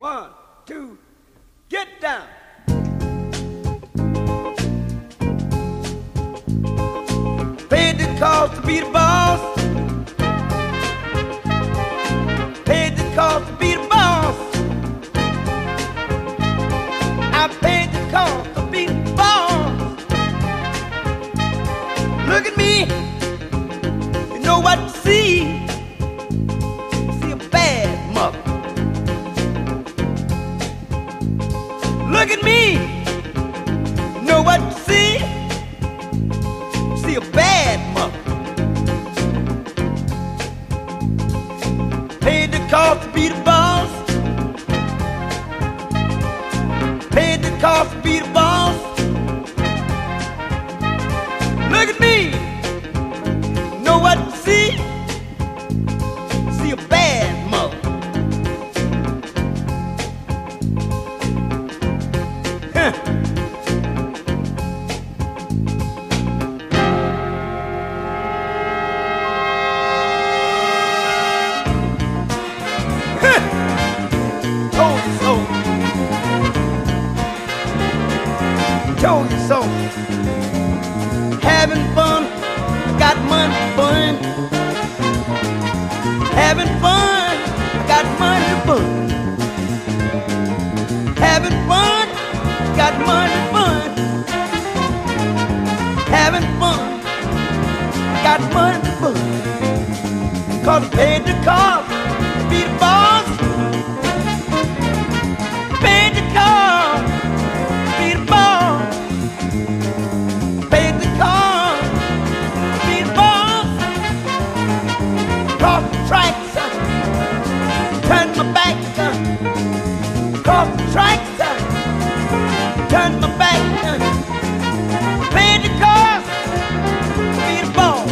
One, two, get down. Paid the cost to be the boss. Paid the cost to be the boss. I paid the cost to be the boss. Look at me. Told you so. Having fun, got money fun. Having fun, got money fun. Having fun, got money burn. Having fun, got money burn. Cause paid the cost be the boss. Uh, cross the tracks, uh, turn my back. Paid the cost be the boss.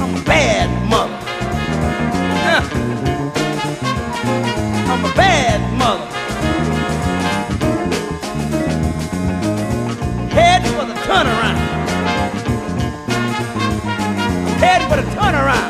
I'm a bad mother. I'm a bad mother. Heading for the turnaround. Heading for the turnaround.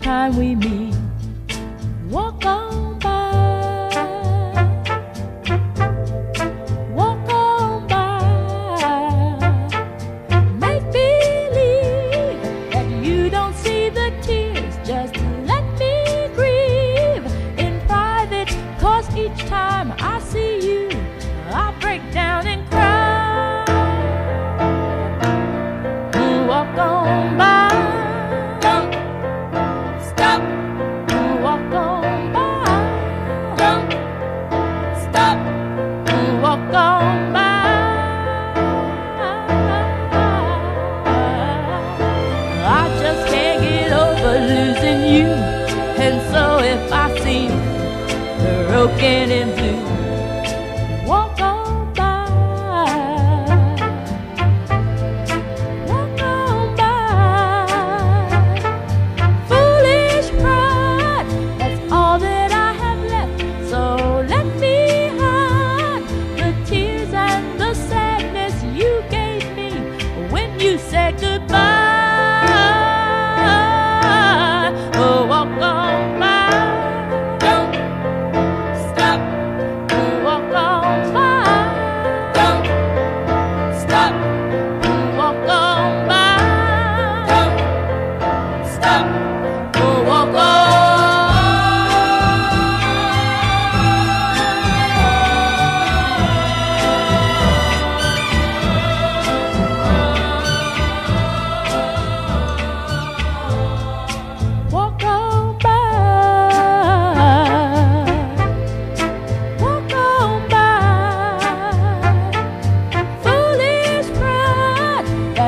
Time we meet, gone by.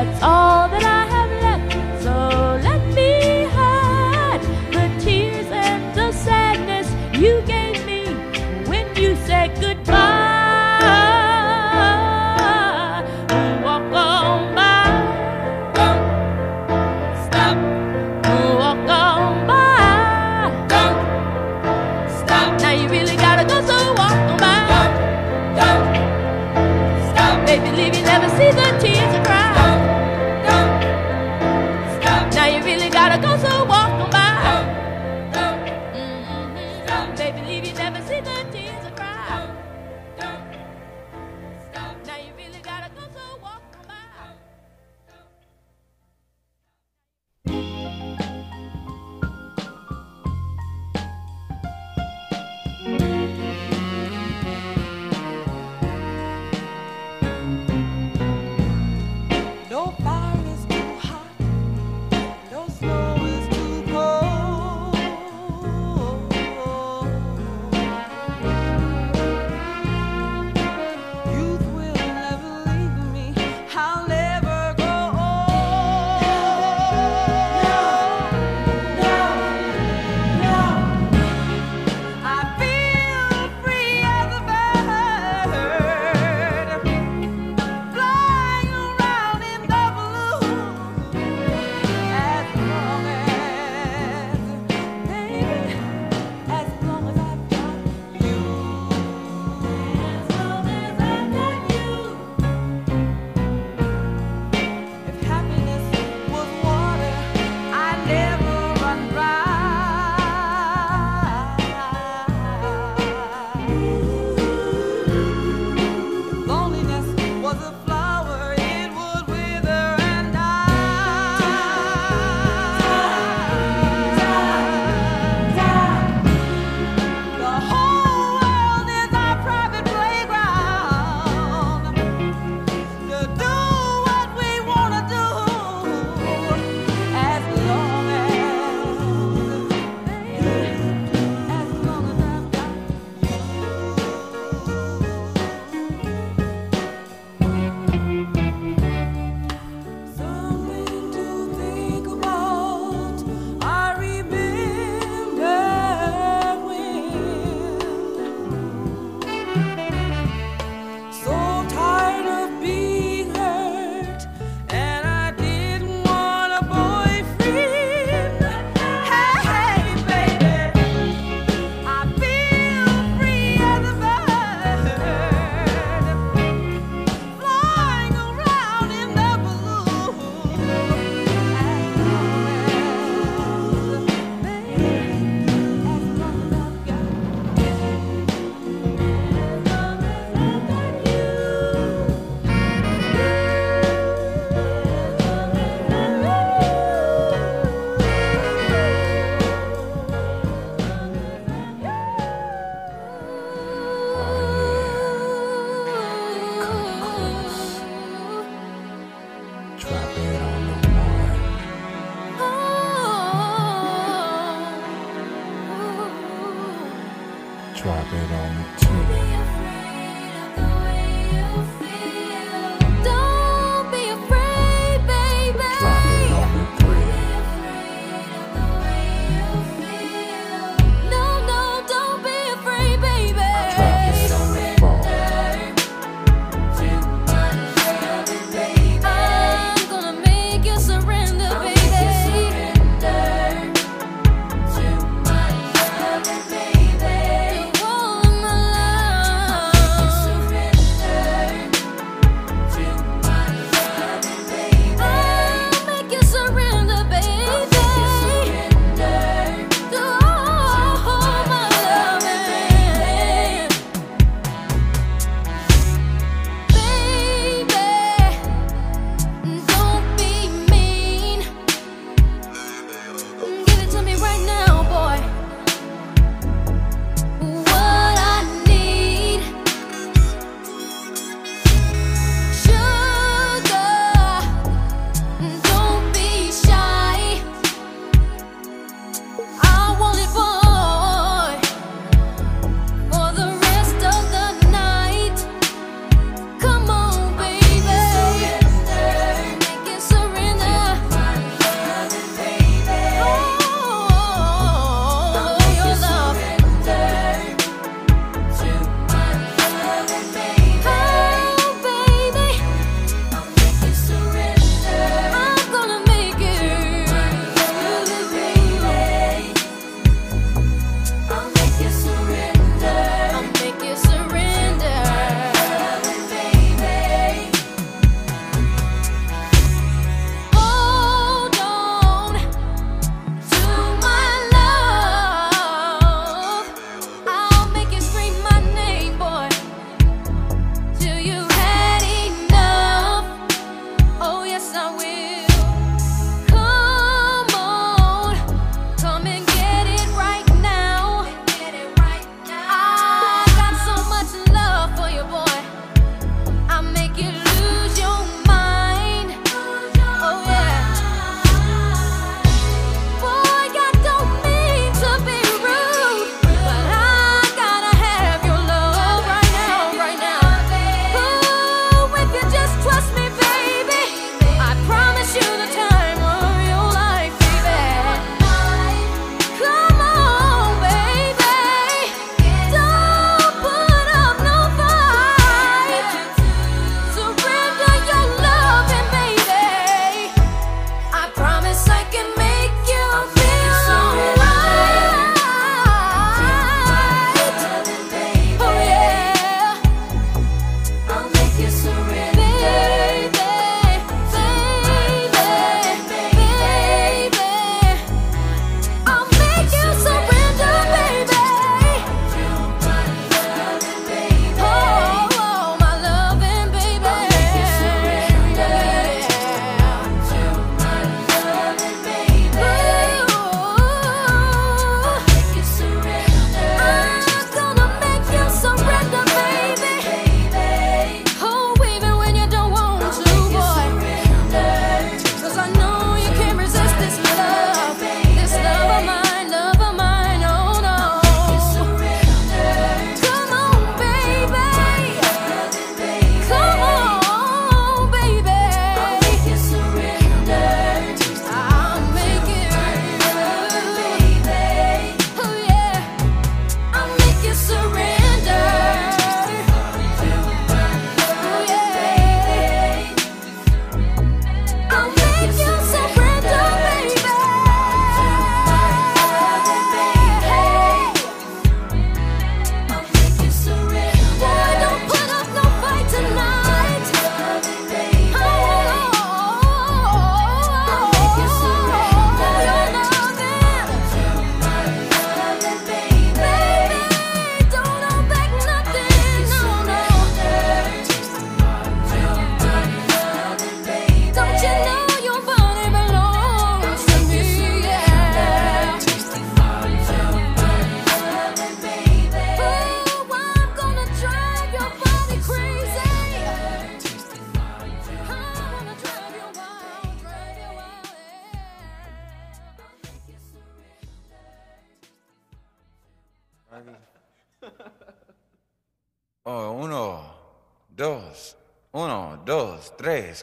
That's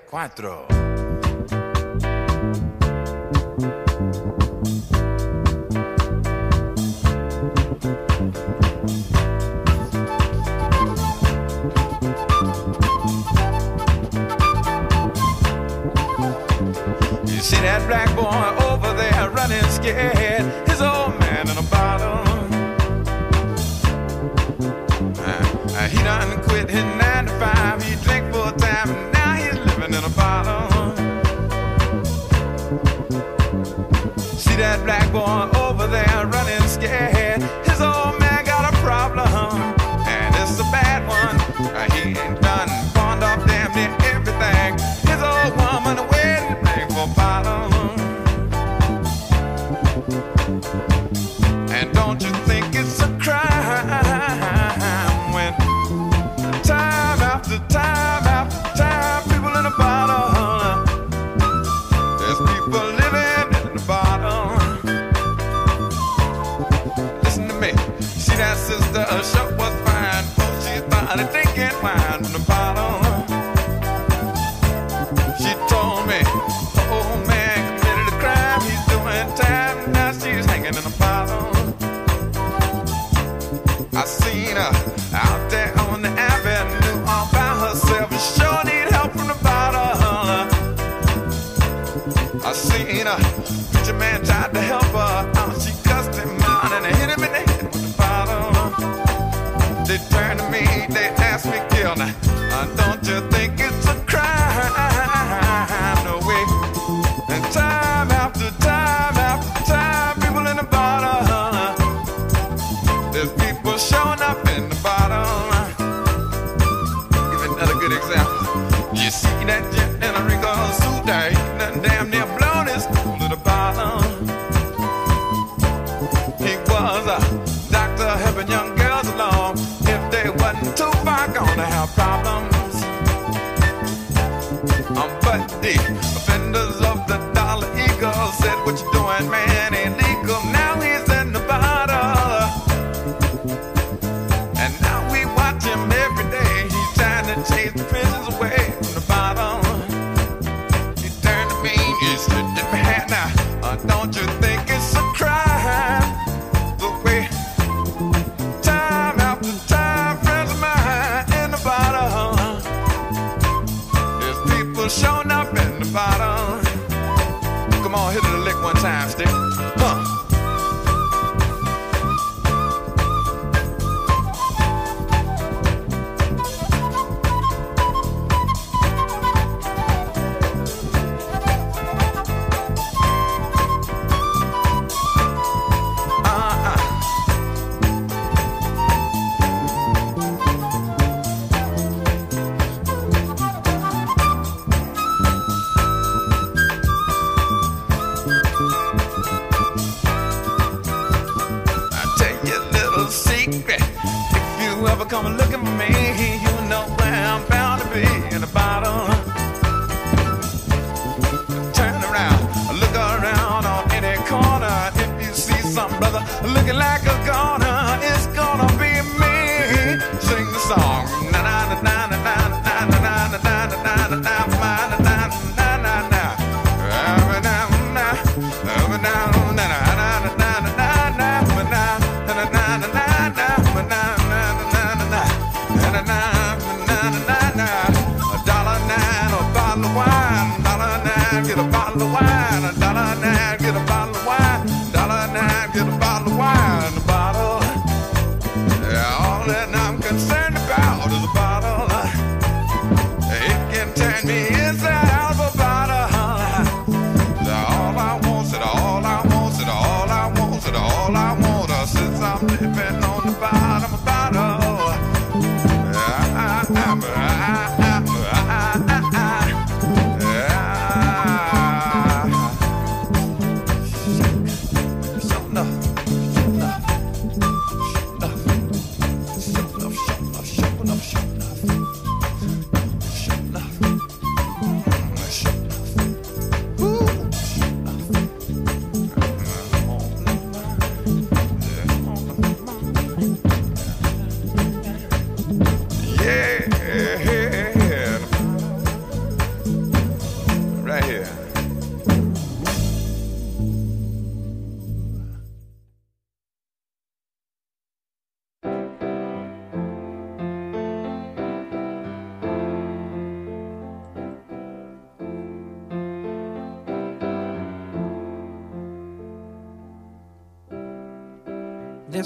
quatro.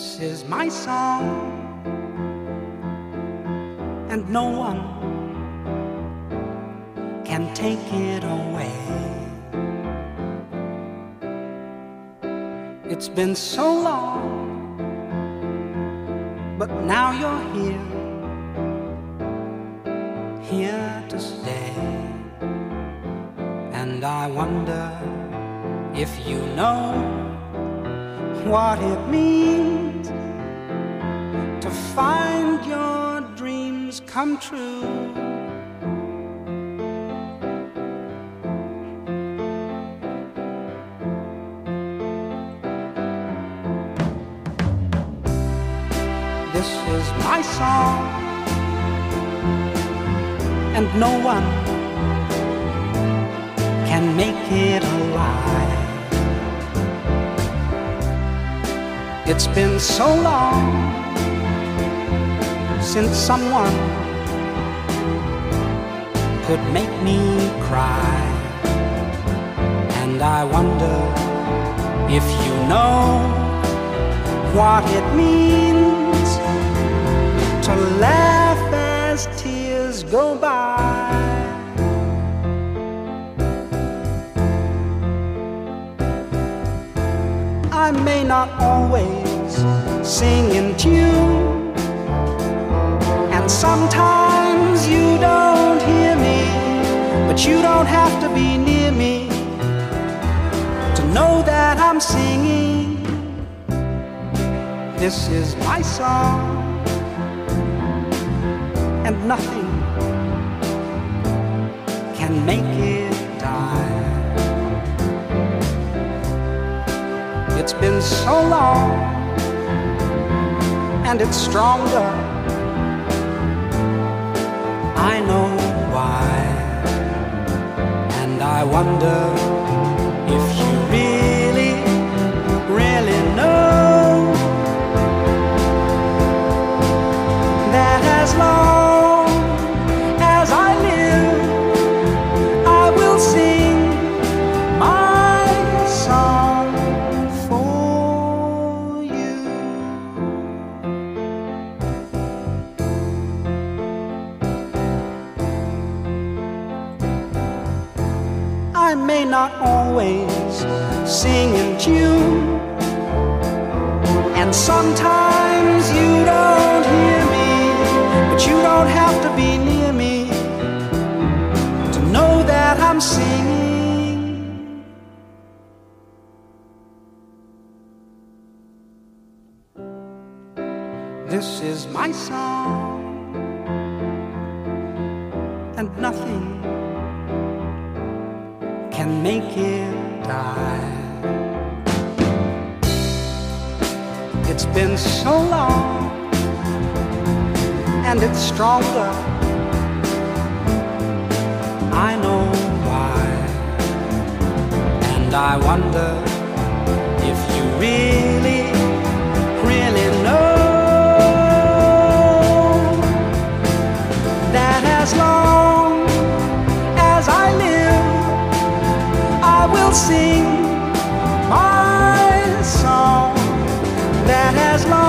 This is my song, and no one can take it away. It's been so long, but now you're here, here to stay. And I wonder if you know what it means to find your dreams come true. This is my song, and no one can make it alive. It's been so long since someone could make me cry. And I wonder if you know what it means to laugh as tears go by. I may not always sing in tune, sometimes you don't hear me, but you don't have to be near me to know that I'm singing. This is my song, and nothing can make it die. It's been so long, and it's stronger. I know why, and I wonder always sing in tune, and sometimes you don't hear me, but you don't have to be near me to know that I'm singing. This is my song, and nothing can make it die. It's been so long, and it's stronger. I know why, and I wonder if you really, really sing my song. That as long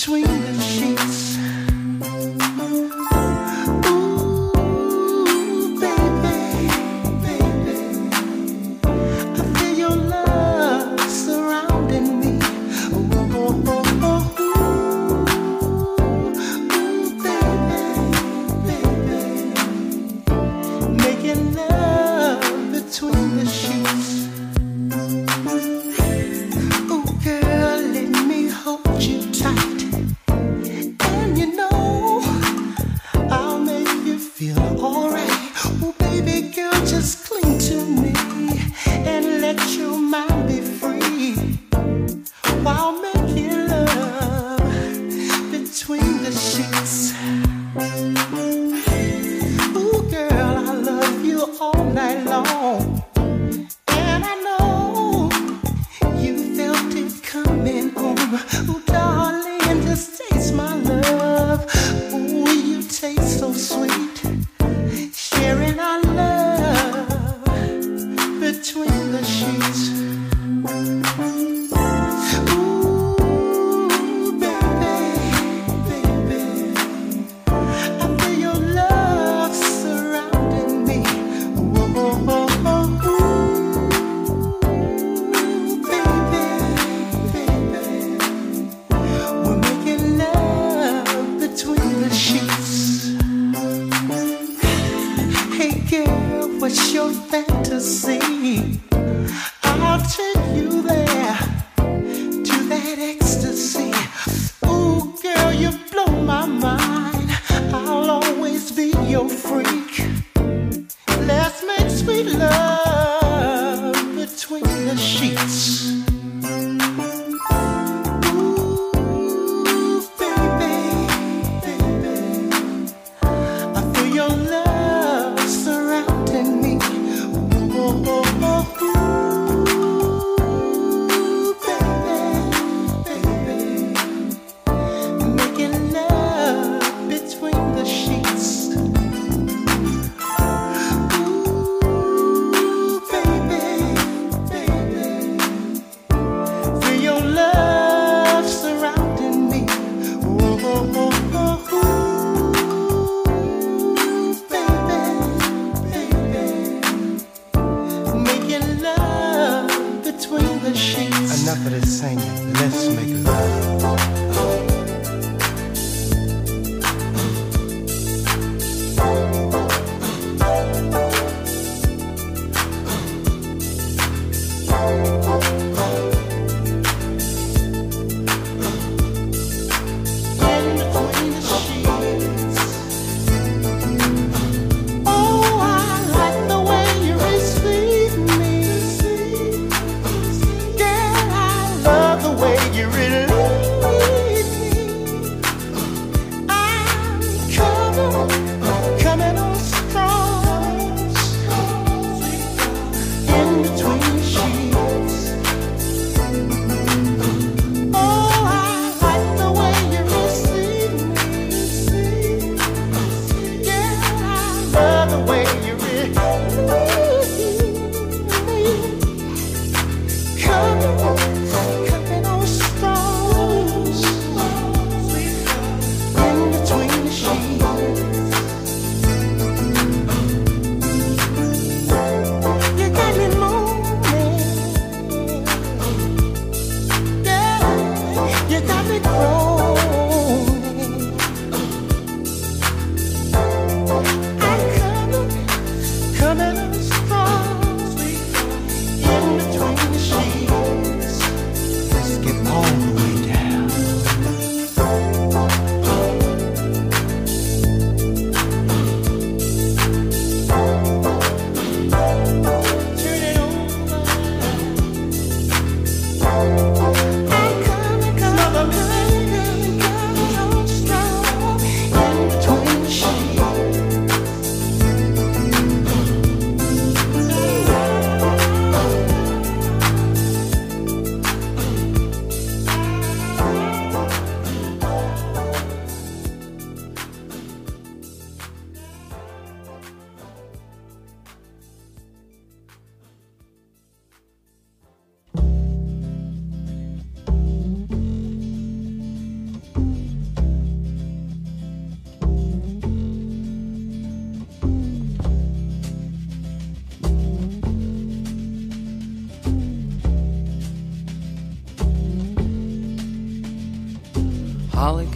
between the sheets. Singing. Let's make love.